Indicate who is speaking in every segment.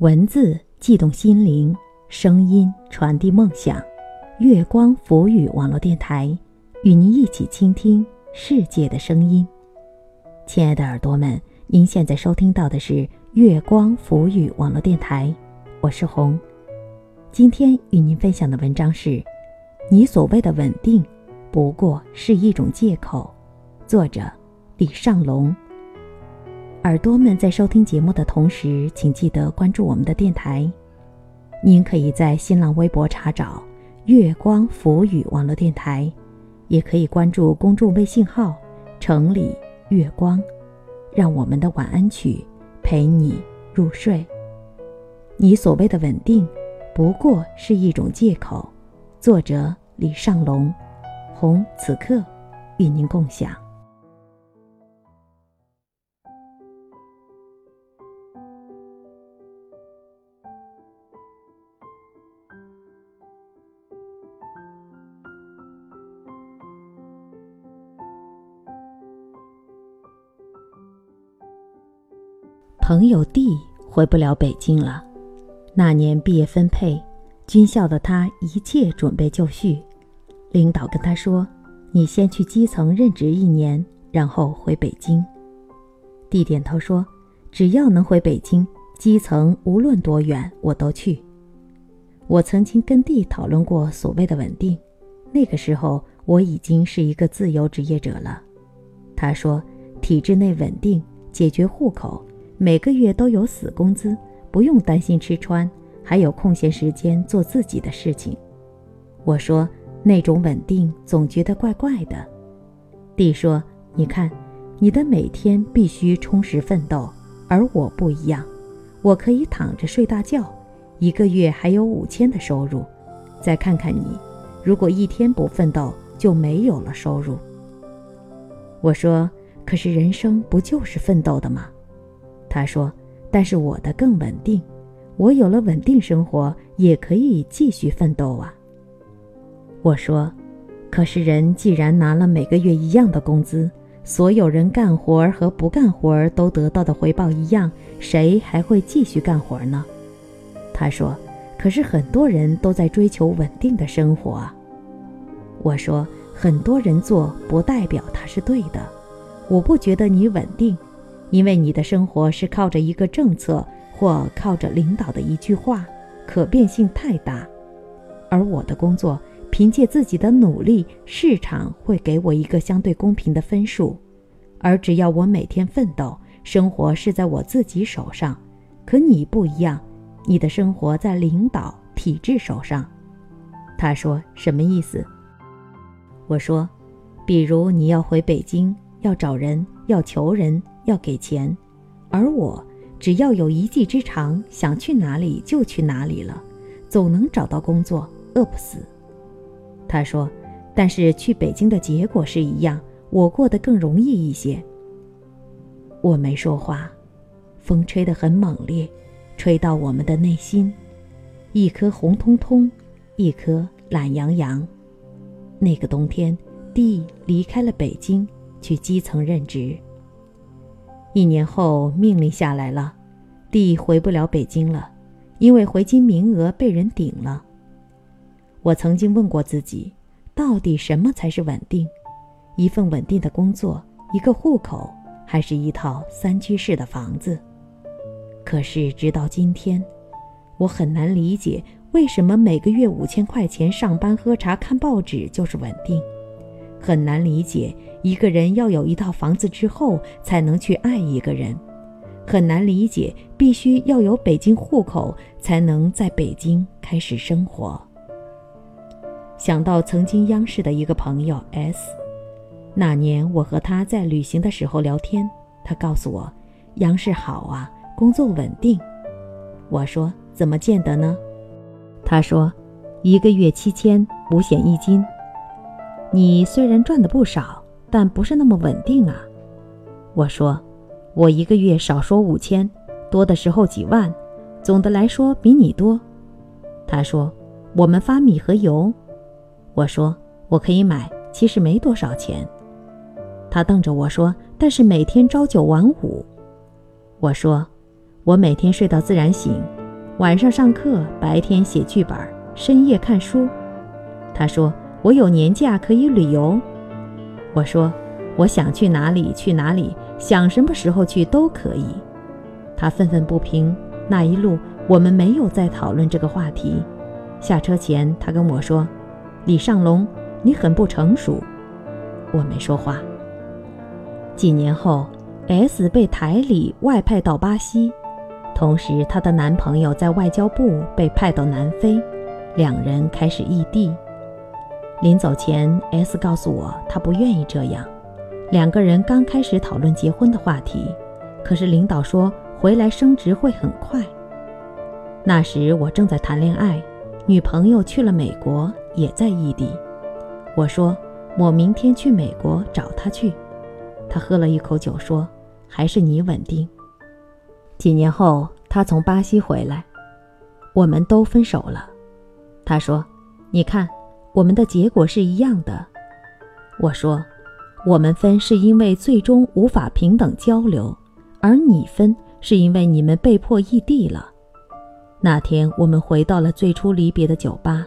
Speaker 1: 文字悸动心灵，声音传递梦想。月光浮语网络电台，与您一起倾听世界的声音。亲爱的耳朵们，您现在收听到的是月光浮语网络电台，我是红。今天与您分享的文章是：你所谓的稳定，不过是一种借口。作者：李尚龙。耳朵们在收听节目的同时，请记得关注我们的电台。您可以在新浪微博查找“月光浮语网络电台”，也可以关注公众微信号“城里月光”，让我们的晚安曲陪你入睡。你所谓的稳定，不过是一种借口。作者：李尚龙，红此刻与您共享。朋友弟回不了北京了。那年毕业分配，军校的他一切准备就绪。领导跟他说：“你先去基层任职一年，然后回北京。弟点头说：“只要能回北京，基层无论多远我都去。”我曾经跟弟讨论过所谓的稳定，那个时候我已经是一个自由职业者了。他说：“体制内稳定，解决户口。”每个月都有死工资，不用担心吃穿，还有空闲时间做自己的事情。我说那种稳定总觉得怪怪的。弟说：“你看，你的每天必须充实奋斗，而我不一样，我可以躺着睡大觉，一个月还有五千的收入。再看看你，如果一天不奋斗，就没有了收入。”我说：“可是人生不就是奋斗的吗？”他说：“但是我的更稳定，我有了稳定生活，也可以继续奋斗啊。”我说：“可是人既然拿了每个月一样的工资，所有人干活儿和不干活儿都得到的回报一样，谁还会继续干活呢？”他说：“可是很多人都在追求稳定的生活啊。”我说：“很多人做不代表他是对的，我不觉得你稳定。”因为你的生活是靠着一个政策或靠着领导的一句话，可变性太大；而我的工作凭借自己的努力，市场会给我一个相对公平的分数。而只要我每天奋斗，生活是在我自己手上。可你不一样，你的生活在领导体制手上。他说什么意思？我说，比如你要回北京，要找人，要求人。要给钱，而我只要有一技之长，想去哪里就去哪里了，总能找到工作，饿不死。他说：“但是去北京的结果是一样，我过得更容易一些。”我没说话，风吹得很猛烈，吹到我们的内心，一颗红彤彤，一颗懒洋洋。那个冬天，地离开了北京，去基层任职。一年后，命令下来了，弟回不了北京了，因为回京名额被人顶了。我曾经问过自己，到底什么才是稳定？一份稳定的工作，一个户口，还是一套三居室的房子？可是直到今天，我很难理解，为什么每个月五千块钱上班、喝茶、看报纸就是稳定？很难理解。一个人要有一套房子之后，才能去爱一个人，很难理解。必须要有北京户口，才能在北京开始生活。想到曾经央视的一个朋友 S，那年我和他在旅行的时候聊天，他告诉我，央视好啊，工作稳定。我说怎么见得呢？他说，一个月七千，五险一金。你虽然赚的不少。但不是那么稳定啊！我说，我一个月少说五千，多的时候几万，总的来说比你多。他说，我们发米和油。我说，我可以买，其实没多少钱。他瞪着我说，但是每天朝九晚五。我说，我每天睡到自然醒，晚上上课，白天写剧本，深夜看书。他说：“我有年假可以旅游。”我说：“我想去哪里去哪里，想什么时候去都可以。”他愤愤不平。那一路我们没有再讨论这个话题。下车前，他跟我说：“李尚龙，你很不成熟。”我没说话。几年后，S 被台里外派到巴西。同时，她的男朋友在外交部被派到南非，两人开始异地。临走前，S 告诉我她不愿意这样。两个人刚开始讨论结婚的话题，可是领导说回来升职会很快。那时我正在谈恋爱，女朋友去了美国，也在异地。我说我明天去美国找她去。他喝了一口酒说：“还是你稳定。”几年后，他从巴西回来，我们都分手了。他说：“你看，我们的结果是一样的。”我说：“我们分是因为最终无法平等交流，而你分是因为你们被迫异地了。”那天我们回到了最初离别的酒吧，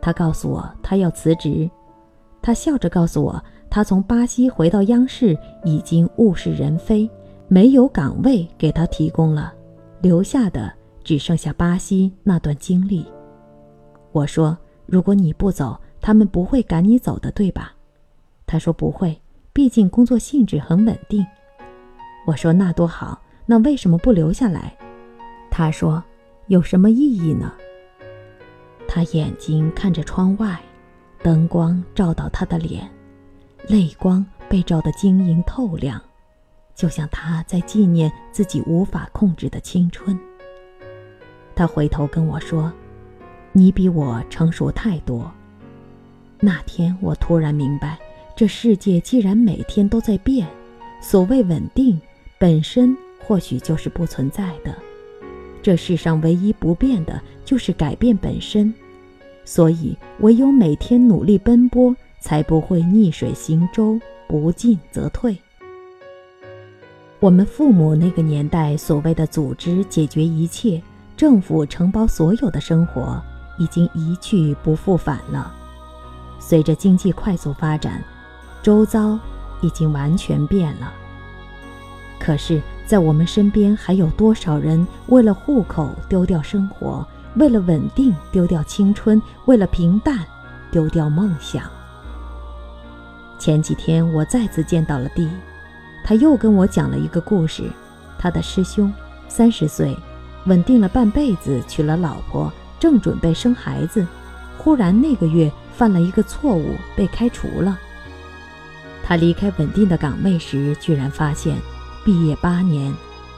Speaker 1: 他告诉我他要辞职，他笑着告诉我他从巴西回到央视已经物是人非。没有岗位给他提供了，留下的只剩下巴西那段经历。我说：“如果你不走，他们不会赶你走的，对吧？”他说：“不会，毕竟工作性质很稳定。”我说：“那多好，那为什么不留下来？”他说：“有什么意义呢？”他眼睛看着窗外，灯光照到他的脸，泪光被照得晶莹透亮。就像他在纪念自己无法控制的青春。他回头跟我说：“你比我成熟太多。”那天我突然明白，这世界既然每天都在变，所谓稳定本身或许就是不存在的。这世上唯一不变的就是改变本身，所以唯有每天努力奔波，才不会逆水行舟，不进则退。我们父母那个年代所谓的组织解决一切，政府承包所有的生活，已经一去不复返了。随着经济快速发展，周遭已经完全变了。可是，在我们身边还有多少人为了户口丢掉生活，为了稳定丢掉青春，为了平淡丢掉梦想？前几天我再次见到了弟。他又跟我讲了一个故事，他的师兄三十岁，稳定了半辈子，娶了老婆，正准备生孩子，忽然那个月犯了一个错误，被开除了。他离开稳定的岗位时，居然发现，毕业八年，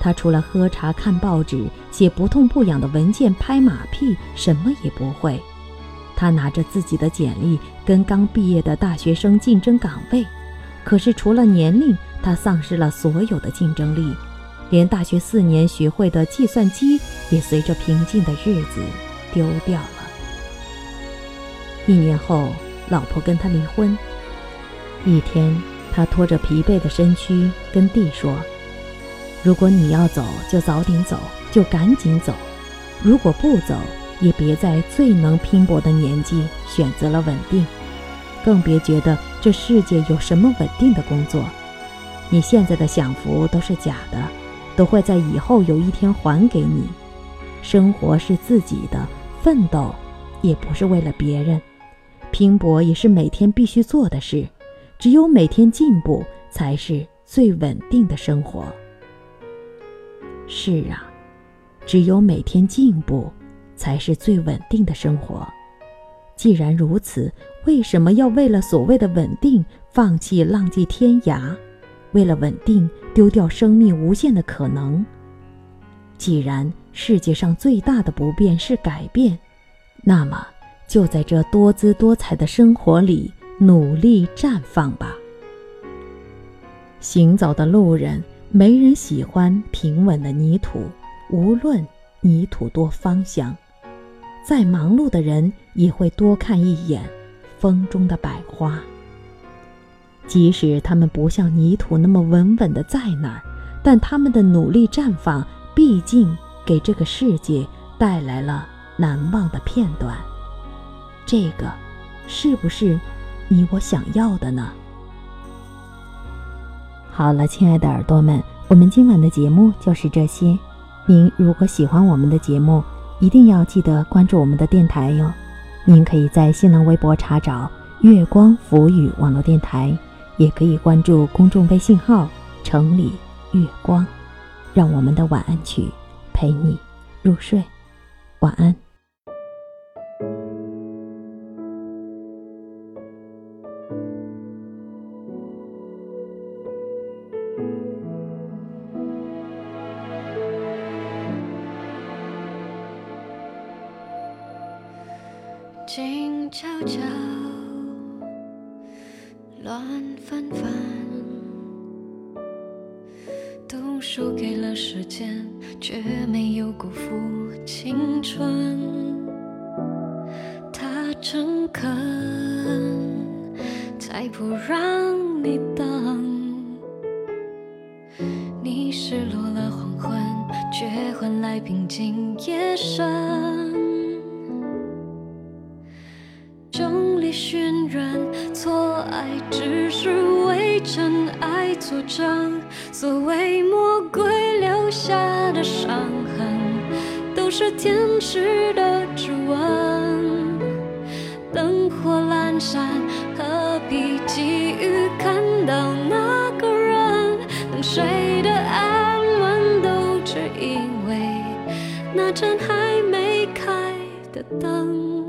Speaker 1: 他除了喝茶、看报纸、写不痛不痒的文件、拍马屁，什么也不会。他拿着自己的简历跟刚毕业的大学生竞争岗位，可是除了年龄。他丧失了所有的竞争力，连大学四年学会的计算机也随着平静的日子丢掉了。一年后，老婆跟他离婚。一天，他拖着疲惫的身躯跟弟说：“如果你要走，就早点走，就赶紧走；如果不走，也别在最能拼搏的年纪选择了稳定，更别觉得这世界有什么稳定的工作。”你现在的享福都是假的，都会在以后有一天还给你。生活是自己的，奋斗也不是为了别人，拼搏也是每天必须做的事。只有每天进步，才是最稳定的生活。是啊，只有每天进步，才是最稳定的生活。既然如此，为什么要为了所谓的稳定，放弃浪迹天涯？为了稳定，丢掉生命无限的可能。既然世界上最大的不变是改变，那么就在这多姿多彩的生活里努力绽放吧。行走的路人，没人喜欢平稳的泥土，无论泥土多芳香。再忙碌的人，也会多看一眼风中的百花。即使他们不像泥土那么稳稳的在那儿，但他们的努力绽放，毕竟给这个世界带来了难忘的片段。这个，是不是你我想要的呢？好了，亲爱的耳朵们，我们今晚的节目就是这些。您如果喜欢我们的节目，一定要记得关注我们的电台哟。您可以在新浪微博查找“月光浮语网络电台”，也可以关注公众微信号“城里月光”，让我们的晚安曲陪你入睡。晚安。
Speaker 2: 了时间，却没有辜负青春。他诚恳，才不让你等。你失落了黄昏，却换来平静夜深。渲染错爱，只是为真爱作证。所谓魔鬼下的伤痕，都是天使的指纹。灯火阑珊，何必急于看到那个人？能睡得安稳，都只因为那盏还没开的灯。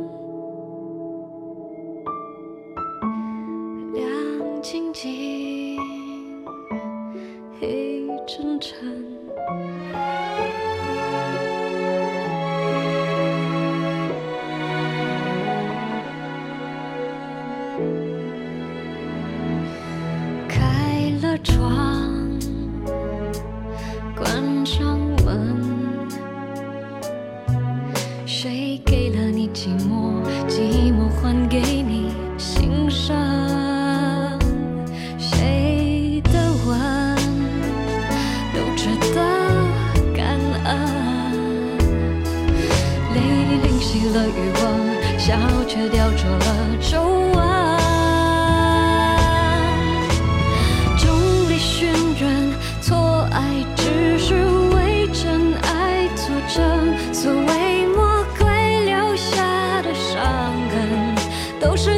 Speaker 2: 都是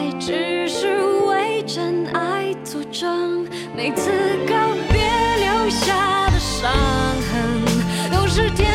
Speaker 2: 爱只是为真爱作证，每次告别留下的伤痕，都是天。